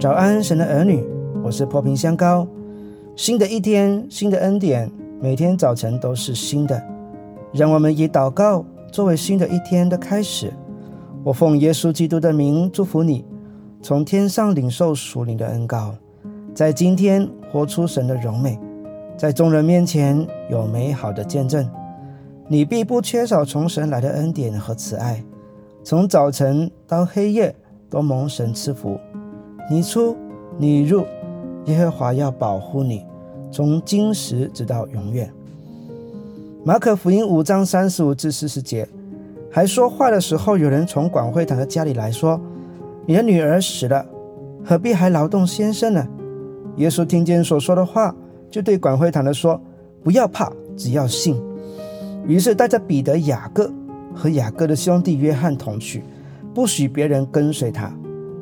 早安，神的儿女，我是破瓶香膏。新的一天，新的恩典，每天早晨都是新的。让我们以祷告作为新的一天的开始。我奉耶稣基督的名祝福你，从天上领受属灵的恩膏，在今天活出神的荣美，在众人面前有美好的见证。你必不缺少从神来的恩典和慈爱，从早晨到黑夜都蒙神赐福。你出，你入，耶和华要保护你，从今时直到永远。马可福音五章三十五至四十节，还说话的时候，有人从管会堂的家里来说：“你的女儿死了，何必还劳动先生呢？”耶稣听见所说的话，就对管会堂的说：“不要怕，只要信。”于是带着彼得、雅各和雅各的兄弟约翰同去，不许别人跟随他。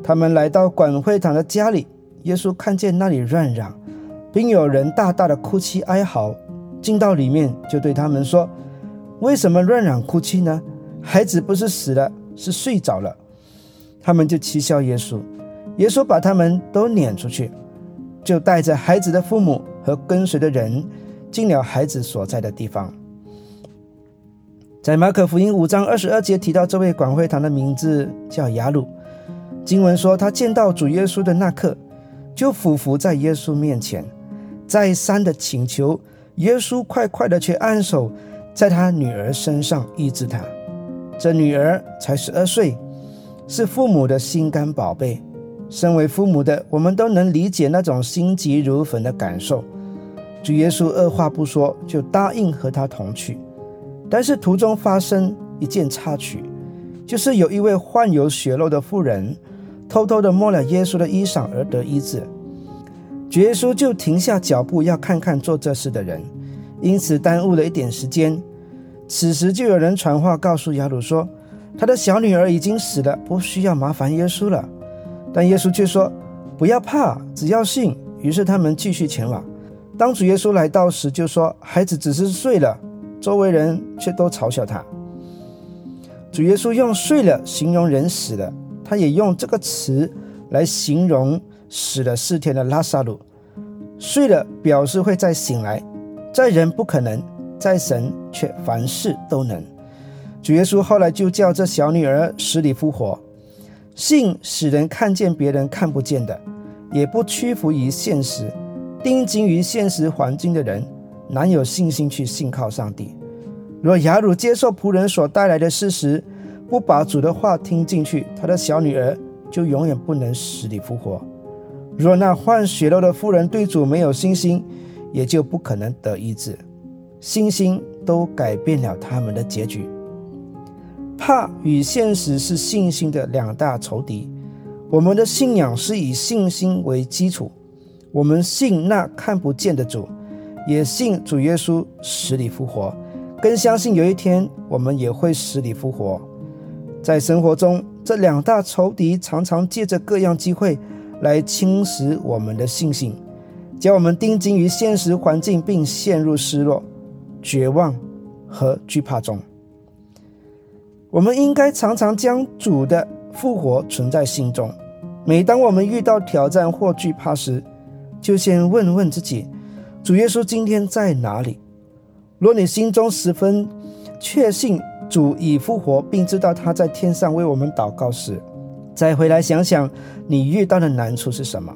他们来到管会堂的家里，耶稣看见那里乱嚷，并有人大大的哭泣哀嚎，进到里面就对他们说：“为什么乱嚷哭泣呢？孩子不是死了，是睡着了。”他们就讥笑耶稣。耶稣把他们都撵出去，就带着孩子的父母和跟随的人进了孩子所在的地方。在马可福音五章二十二节提到这位管会堂的名字叫雅鲁。经文说，他见到主耶稣的那刻，就俯伏在耶稣面前，再三的请求耶稣快快的去按手在他女儿身上医治他。这女儿才十二岁，是父母的心肝宝贝。身为父母的，我们都能理解那种心急如焚的感受。主耶稣二话不说就答应和他同去，但是途中发生一件插曲，就是有一位患有血肉的妇人。偷偷的摸了耶稣的衣裳而得医治，主耶稣就停下脚步要看看做这事的人，因此耽误了一点时间。此时就有人传话告诉雅鲁说，他的小女儿已经死了，不需要麻烦耶稣了。但耶稣却说不要怕，只要信。于是他们继续前往。当主耶稣来到时，就说孩子只是睡了，周围人却都嘲笑他。主耶稣用睡了形容人死了。他也用这个词来形容死了四天的拉萨路，睡了表示会再醒来，在人不可能，在神却凡事都能。主耶稣后来就叫这小女儿死里复活，信使人看见别人看不见的，也不屈服于现实，钉钉于现实环境的人，难有信心去信靠上帝。若雅鲁接受仆人所带来的事实。不把主的话听进去，他的小女儿就永远不能死里复活。若那患血肉的妇人对主没有信心，也就不可能得医治。信心都改变了他们的结局。怕与现实是信心的两大仇敌。我们的信仰是以信心为基础，我们信那看不见的主，也信主耶稣死里复活，更相信有一天我们也会死里复活。在生活中，这两大仇敌常常借着各样机会来侵蚀我们的信心，将我们钉钉于现实环境，并陷入失落、绝望和惧怕中。我们应该常常将主的复活存在心中。每当我们遇到挑战或惧怕时，就先问问自己：主耶稣今天在哪里？若你心中十分确信。主已复活，并知道他在天上为我们祷告时，再回来想想你遇到的难处是什么？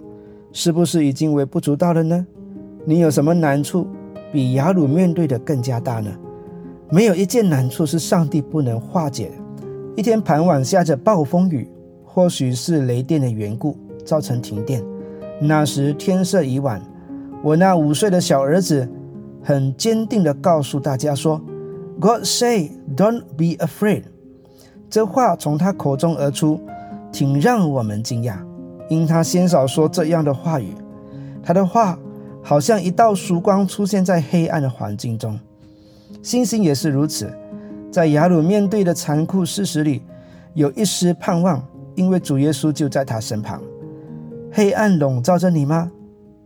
是不是已经微不足道了呢？你有什么难处比雅鲁面对的更加大呢？没有一件难处是上帝不能化解的。一天傍晚下着暴风雨，或许是雷电的缘故造成停电。那时天色已晚，我那五岁的小儿子很坚定地告诉大家说。God say, "Don't be afraid." 这话从他口中而出，挺让我们惊讶，因他鲜少说这样的话语。他的话好像一道曙光出现在黑暗的环境中。星星也是如此，在雅鲁面对的残酷事实里，有一丝盼望，因为主耶稣就在他身旁。黑暗笼罩着你吗？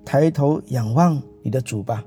抬头仰望你的主吧。